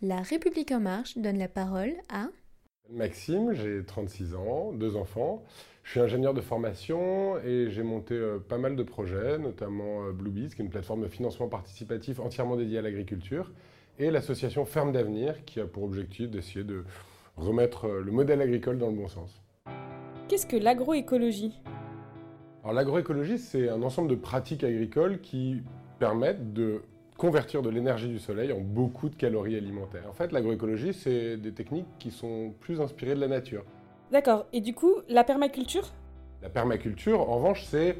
La République en marche donne la parole à Maxime, j'ai 36 ans, deux enfants. Je suis ingénieur de formation et j'ai monté euh, pas mal de projets, notamment euh, Bluebees, qui est une plateforme de financement participatif entièrement dédiée à l'agriculture, et l'association Ferme d'Avenir, qui a pour objectif d'essayer de remettre euh, le modèle agricole dans le bon sens. Qu'est-ce que l'agroécologie? Alors l'agroécologie, c'est un ensemble de pratiques agricoles qui permettent de convertir de l'énergie du soleil en beaucoup de calories alimentaires. En fait, l'agroécologie, c'est des techniques qui sont plus inspirées de la nature. D'accord, et du coup, la permaculture? La permaculture, en revanche, c'est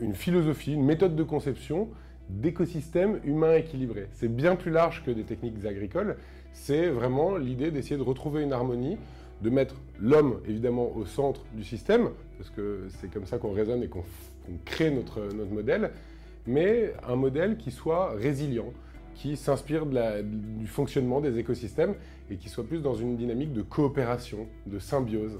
une philosophie, une méthode de conception d'écosystèmes humains équilibrés. C'est bien plus large que des techniques agricoles, c'est vraiment l'idée d'essayer de retrouver une harmonie, de mettre l'homme évidemment au centre du système, parce que c'est comme ça qu'on raisonne et qu'on crée notre, notre modèle, mais un modèle qui soit résilient, qui s'inspire du fonctionnement des écosystèmes et qui soit plus dans une dynamique de coopération, de symbiose.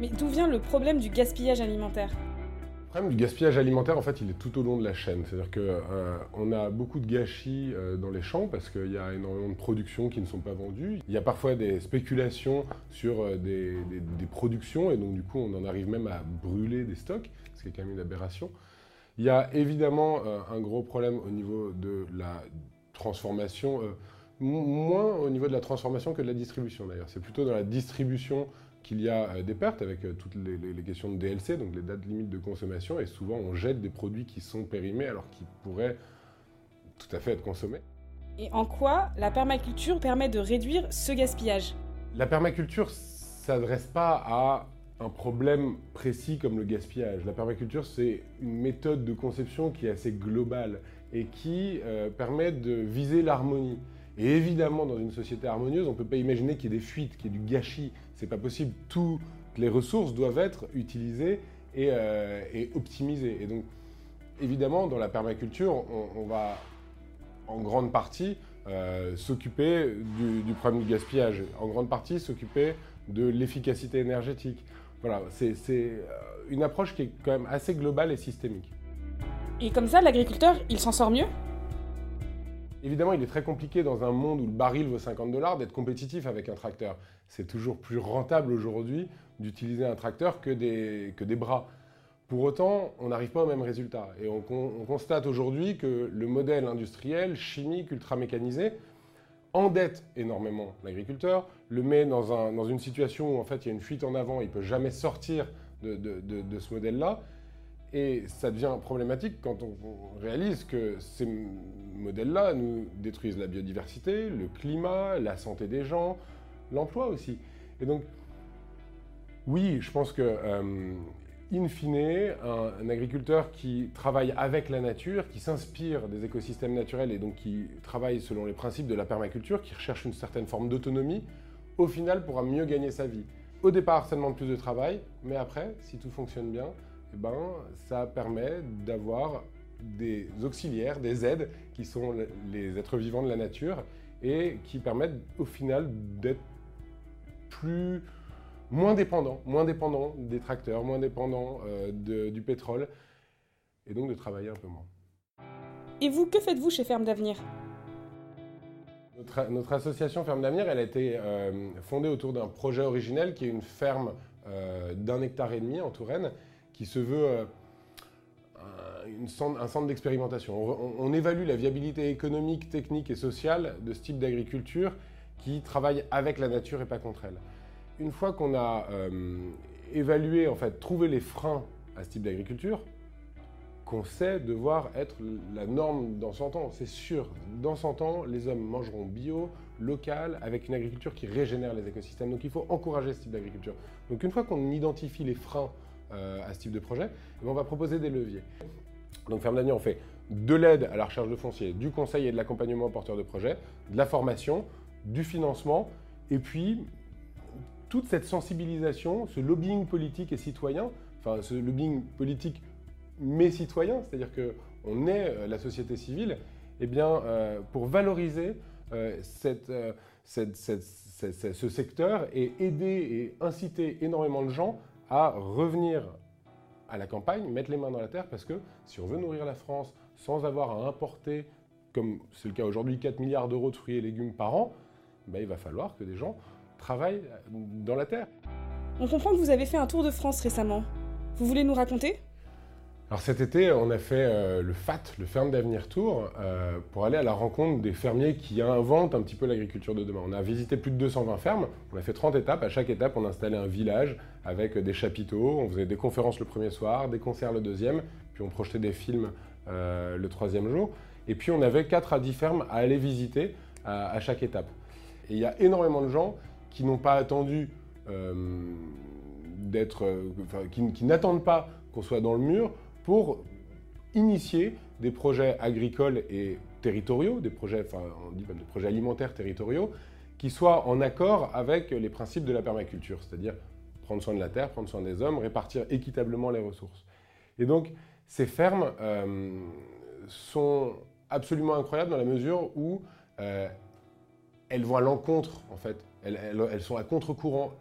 Mais d'où vient le problème du gaspillage alimentaire? Le problème du gaspillage alimentaire, en fait, il est tout au long de la chaîne. C'est-à-dire qu'on euh, a beaucoup de gâchis euh, dans les champs parce qu'il y a énormément de productions qui ne sont pas vendues. Il y a parfois des spéculations sur euh, des, des productions et donc du coup, on en arrive même à brûler des stocks, ce qui est quand même une aberration. Il y a évidemment euh, un gros problème au niveau de la transformation, euh, moins au niveau de la transformation que de la distribution d'ailleurs. C'est plutôt dans la distribution qu'il y a euh, des pertes avec toutes les, questions de DLC, donc les dates limites de consommation, et souvent on jette des produits qui sont périmés alors qu'ils pourraient tout à fait être consommés. Et en quoi la permaculture permet de réduire ce gaspillage? La permaculture s'adresse pas à un problème précis comme le gaspillage. La permaculture, c'est une méthode de conception qui est assez globale et qui euh, permet de viser l'harmonie. Et évidemment, dans une société harmonieuse, on ne peut pas imaginer qu'il y ait des fuites, qu'il y ait du gâchis. C'est pas possible. Toutes les ressources doivent être utilisées et, euh, optimisées. Et donc, évidemment, dans la permaculture, on, va en grande partie euh, s'occuper du, du problème du gaspillage, en grande partie s'occuper de l'efficacité énergétique, voilà, c'est euh, une approche qui est quand même assez globale et systémique. Et comme ça, l'agriculteur, il s'en sort mieux? Évidemment, il est très compliqué dans un monde où le baril vaut 50 dollars d'être compétitif avec un tracteur. C'est toujours plus rentable aujourd'hui d'utiliser un tracteur que des, que des bras. Pour autant, on n'arrive pas au même résultat. Et on, on constate aujourd'hui que le modèle industriel, chimique, ultra mécanisé, endette énormément l'agriculteur, le met dans, une situation où en fait il y a une fuite en avant, il ne peut jamais sortir de, ce modèle-là. Et ça devient problématique quand on, réalise que ces modèles-là nous détruisent la biodiversité, le climat, la santé des gens, l'emploi aussi. Et donc, oui, je pense que euh, in fine, un, agriculteur qui travaille avec la nature, qui s'inspire des écosystèmes naturels et donc qui travaille selon les principes de la permaculture, qui recherche une certaine forme d'autonomie, au final pourra mieux gagner sa vie. Au départ, ça demande plus de travail, mais après, si tout fonctionne bien, eh ben, ça permet d'avoir des auxiliaires, des aides, qui sont les êtres vivants de la nature, et qui permettent au final d'être plus moins dépendant, moins dépendant des tracteurs, moins dépendant euh, du pétrole, et donc de travailler un peu moins. Et vous, que faites-vous chez Ferme d'Avenir? Notre, association Ferme d'Avenir, elle a été euh, fondée autour d'un projet originel qui est une ferme euh, d'un hectare et demi en Touraine, qui se veut un centre d'expérimentation. on, évalue la viabilité économique, technique et sociale de ce type d'agriculture qui travaille avec la nature et pas contre elle une fois qu'on a euh, évalué, en fait, trouvé les freins à ce type d'agriculture, qu'on sait devoir être la norme dans 100 ans. C'est sûr, dans 100 ans, les hommes mangeront bio, local, avec une agriculture qui régénère les écosystèmes. Donc il faut encourager ce type d'agriculture. Donc une fois qu'on identifie les freins euh, à ce type de projet, eh ben, on va proposer des leviers. Donc Ferme d'avenir, on fait de l'aide à la recherche de foncier, du conseil et de l'accompagnement aux porteurs de projets, de la formation, du financement, et puis toute cette sensibilisation, ce lobbying politique et citoyen, enfin ce lobbying politique mais citoyen, c'est-à-dire qu'on est euh, la société civile, eh bien, euh, pour valoriser euh, ce secteur et aider et inciter énormément de gens à revenir à la campagne, mettre les mains dans la terre, parce que si on veut nourrir la France sans avoir à importer comme c'est le cas aujourd'hui, 4 milliards d'euros de fruits et légumes par an, ben, il va falloir que des gens travaillent dans la terre. On comprend que vous avez fait un tour de France récemment. Vous voulez nous raconter? Alors cet été, on a fait euh, le FAT, le Ferme d'Avenir Tour, euh, pour aller à la rencontre des fermiers qui inventent un petit peu l'agriculture de demain. On a visité plus de 220 fermes, on a fait 30 étapes. À chaque étape, on installait un village avec des chapiteaux. On faisait des conférences le premier soir, des concerts le deuxième, puis on projetait des films euh, le troisième jour. Et puis on avait 4 à 10 fermes à aller visiter à, chaque étape. Et il y a énormément de gens qui n'ont pas attendu d'être, qui n'attendent pas qu'on soit dans le mur pour initier des projets agricoles et territoriaux, des projets, enfin, des projets alimentaires territoriaux, qui soient en accord avec les principes de la permaculture, c'est-à-dire prendre soin de la terre, prendre soin des hommes, répartir équitablement les ressources. Et donc, ces fermes euh, sont absolument incroyables dans la mesure où euh, elles vont à l'encontre, en fait. elles sont à contre-courant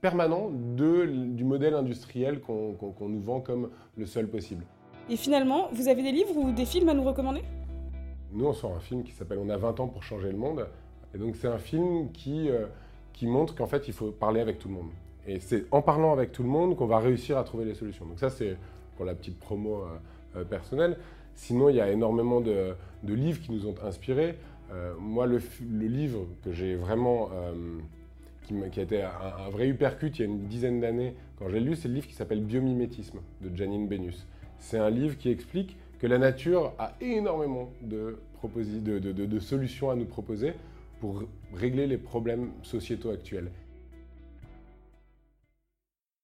permanent de, du modèle industriel qu'on nous vend comme le seul possible. Et finalement, vous avez des livres ou des films à nous recommander? Nous, on sort un film qui s'appelle On a 20 ans pour changer le monde. Et donc, c'est un film qui, euh, qui montre qu'en fait, il faut parler avec tout le monde. Et c'est en parlant avec tout le monde qu'on va réussir à trouver les solutions. Donc, ça, c'est pour la petite promo euh, euh, personnelle. Sinon, il y a énormément de, de livres qui nous ont inspirés. Moi, le, livre que j'ai vraiment qui, a été un, vrai hypercute il y a une dizaine d'années quand j'ai lu, c'est le livre qui s'appelle Biomimétisme de Janine Benus. C'est un livre qui explique que la nature a énormément de, de solutions à nous proposer pour régler les problèmes sociétaux actuels.